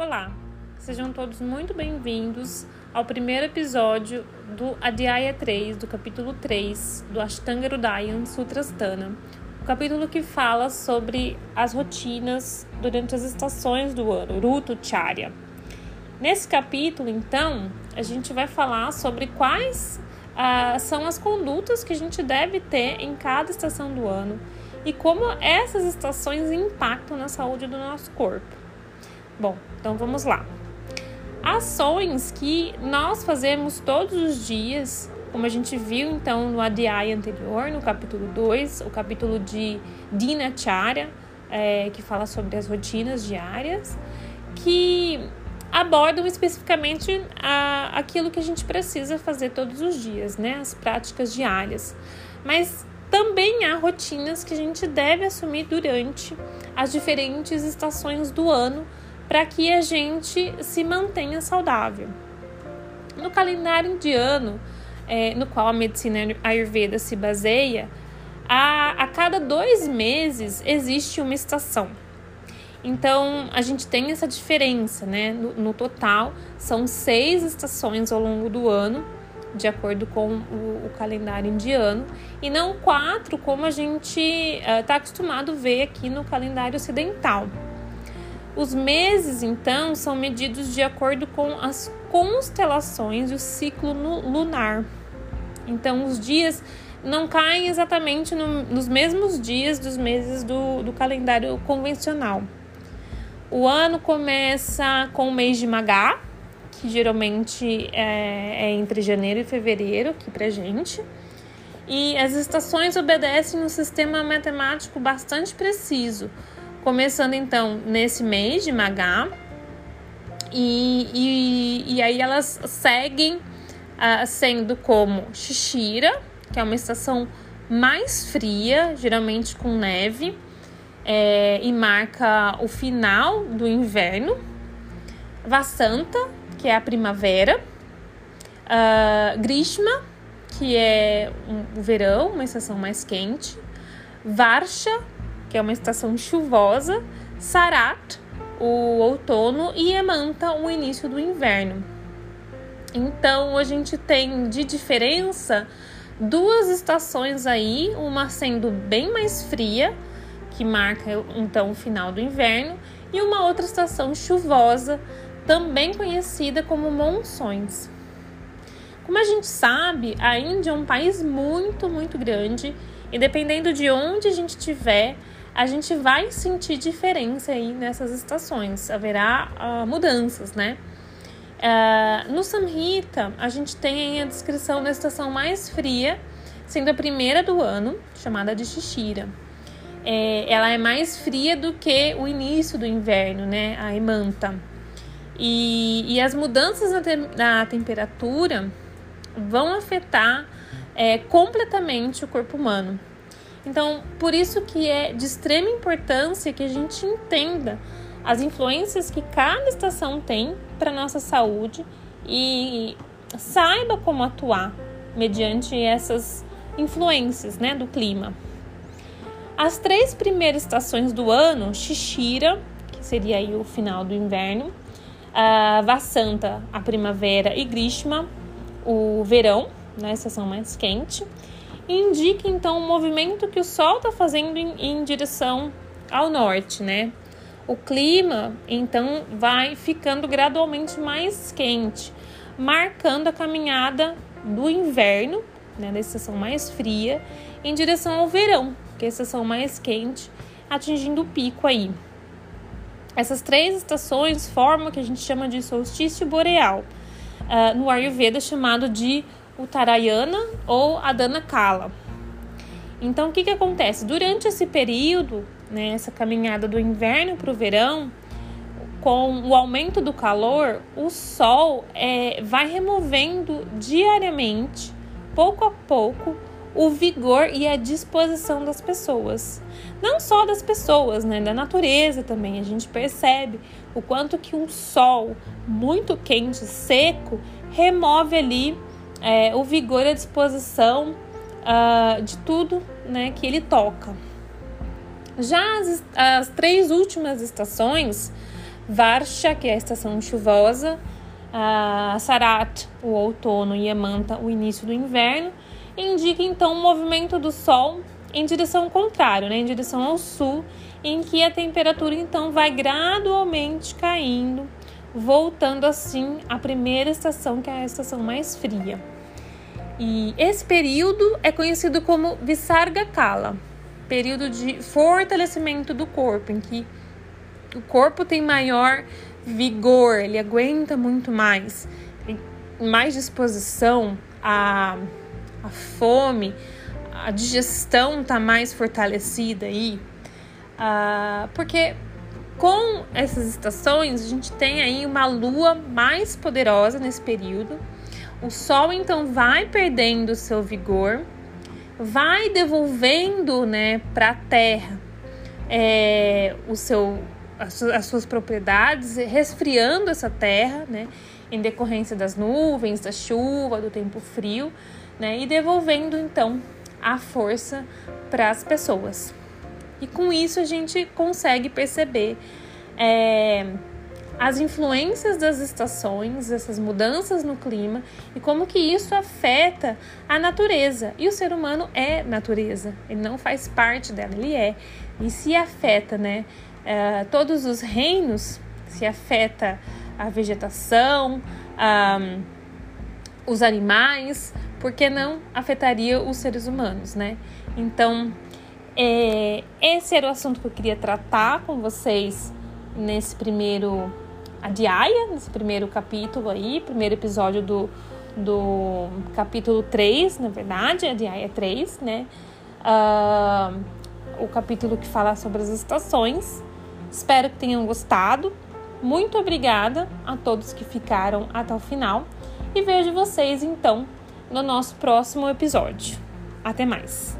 Olá, sejam todos muito bem-vindos ao primeiro episódio do Adhyaya 3, do capítulo 3 do Ashtanga Hridaya Sutrasthana, o capítulo que fala sobre as rotinas durante as estações do ano, Rutu Charya. Nesse capítulo, então, a gente vai falar sobre quais ah, são as condutas que a gente deve ter em cada estação do ano e como essas estações impactam na saúde do nosso corpo. Bom, então vamos lá. Ações que nós fazemos todos os dias, como a gente viu então no ADI anterior, no capítulo 2, o capítulo de Dinacharya, é, que fala sobre as rotinas diárias, que abordam especificamente a, aquilo que a gente precisa fazer todos os dias, né? As práticas diárias. Mas também há rotinas que a gente deve assumir durante as diferentes estações do ano para que a gente se mantenha saudável. No calendário indiano, é, no qual a medicina ayurveda se baseia, a, a cada dois meses existe uma estação. Então a gente tem essa diferença, né? No, no, total, são seis estações ao longo do ano, de acordo com o, o calendário indiano, e não quatro, como a gente está uh, acostumado a ver aqui no calendário ocidental. Os meses, então, são medidos de acordo com as constelações e o ciclo lunar. Então, os dias não caem exatamente no, nos mesmos dias dos meses do, do calendário convencional. O ano começa com o mês de Magá, que geralmente é, é entre janeiro e fevereiro aqui pra gente. E as estações obedecem um sistema matemático bastante preciso, Começando então nesse mês de Magá. E, e, e aí elas seguem uh, sendo como Xixira, que é uma estação mais fria, geralmente com neve, é, e marca o final do inverno. Vasanta, que é a primavera. Uh, Grishma, que é o verão, uma estação mais quente. Varsha, que é uma estação chuvosa, Sarat, o outono, e Emanta, o início do inverno. Então a gente tem de diferença duas estações aí, uma sendo bem mais fria, que marca então o final do inverno, e uma outra estação chuvosa, também conhecida como monções. Como a gente sabe, a Índia é um país muito, muito grande e dependendo de onde a gente estiver, a gente vai sentir diferença aí nessas estações, haverá uh, mudanças, né? Uh, no Samhita, a gente tem a descrição da estação mais fria, sendo a primeira do ano, chamada de Shishira. É, ela é mais fria do que o início do inverno, né? A Emanta. E, e as mudanças na, te na temperatura vão afetar é, completamente o corpo humano. Então, por isso que é de extrema importância que a gente entenda as influências que cada estação tem para nossa saúde e saiba como atuar mediante essas influências, né, do clima. As três primeiras estações do ano, Xixira, que seria aí o final do inverno, a Vassanta, a primavera e Grishma, o verão, né, a estação mais quente indica então o movimento que o Sol está fazendo em, em direção ao norte, né? O clima então vai ficando gradualmente mais quente, marcando a caminhada do inverno, né, da estação mais fria, em direção ao verão, que é a estação mais quente, atingindo o pico aí. Essas três estações formam o que a gente chama de solstício boreal, uh, no Ayurveda chamado de Uttarayana ou Adana Kala. Então, o que, que acontece? Durante esse período, né, essa caminhada do inverno para o verão, com o aumento do calor, o sol é, vai removendo diariamente, pouco a pouco, o vigor e a disposição das pessoas. Não só das pessoas, né, da natureza também. A gente percebe o quanto que um sol muito quente, seco, remove ali é, o vigor e a disposição uh, de tudo né, que ele toca. Já as, as três últimas estações, Varsha, que é a estação chuvosa, a Sarat, o outono, e Amanta, o início do inverno, indica então o movimento do Sol em direção contrária, né, em direção ao sul, em que a temperatura então vai gradualmente caindo, voltando assim à primeira estação, que é a estação mais fria. E esse período é conhecido como Visarga Kala, período de fortalecimento do corpo, em que o corpo tem maior vigor, ele aguenta muito mais, tem mais disposição, a, a fome, a digestão está mais fortalecida aí, uh, porque com essas estações a gente tem aí uma lua mais poderosa nesse período. O sol então vai perdendo seu vigor, vai devolvendo, né, para a Terra é, o seu as, suas propriedades, resfriando essa terra, né, em decorrência das nuvens, da chuva, do tempo frio, né, e devolvendo então a força para as pessoas. E com isso a gente consegue perceber é, as influências das estações, essas mudanças no clima e como que isso afeta a natureza. E o ser humano é natureza, ele não faz parte dela, ele é. E se afeta, né? uh, todos os reinos, se afeta a vegetação, um, os animais, porque não afetaria os seres humanos, né? Então, é, esse era o assunto que eu queria tratar com vocês nesse primeiro adiaia, nesse primeiro capítulo aí, primeiro episódio do, do capítulo 3, na verdade, adiaia 3, né? Uh, o capítulo que fala sobre as estações. Espero que tenham gostado. Muito obrigada a todos que ficaram até o final e vejo vocês então no nosso próximo episódio. Até mais!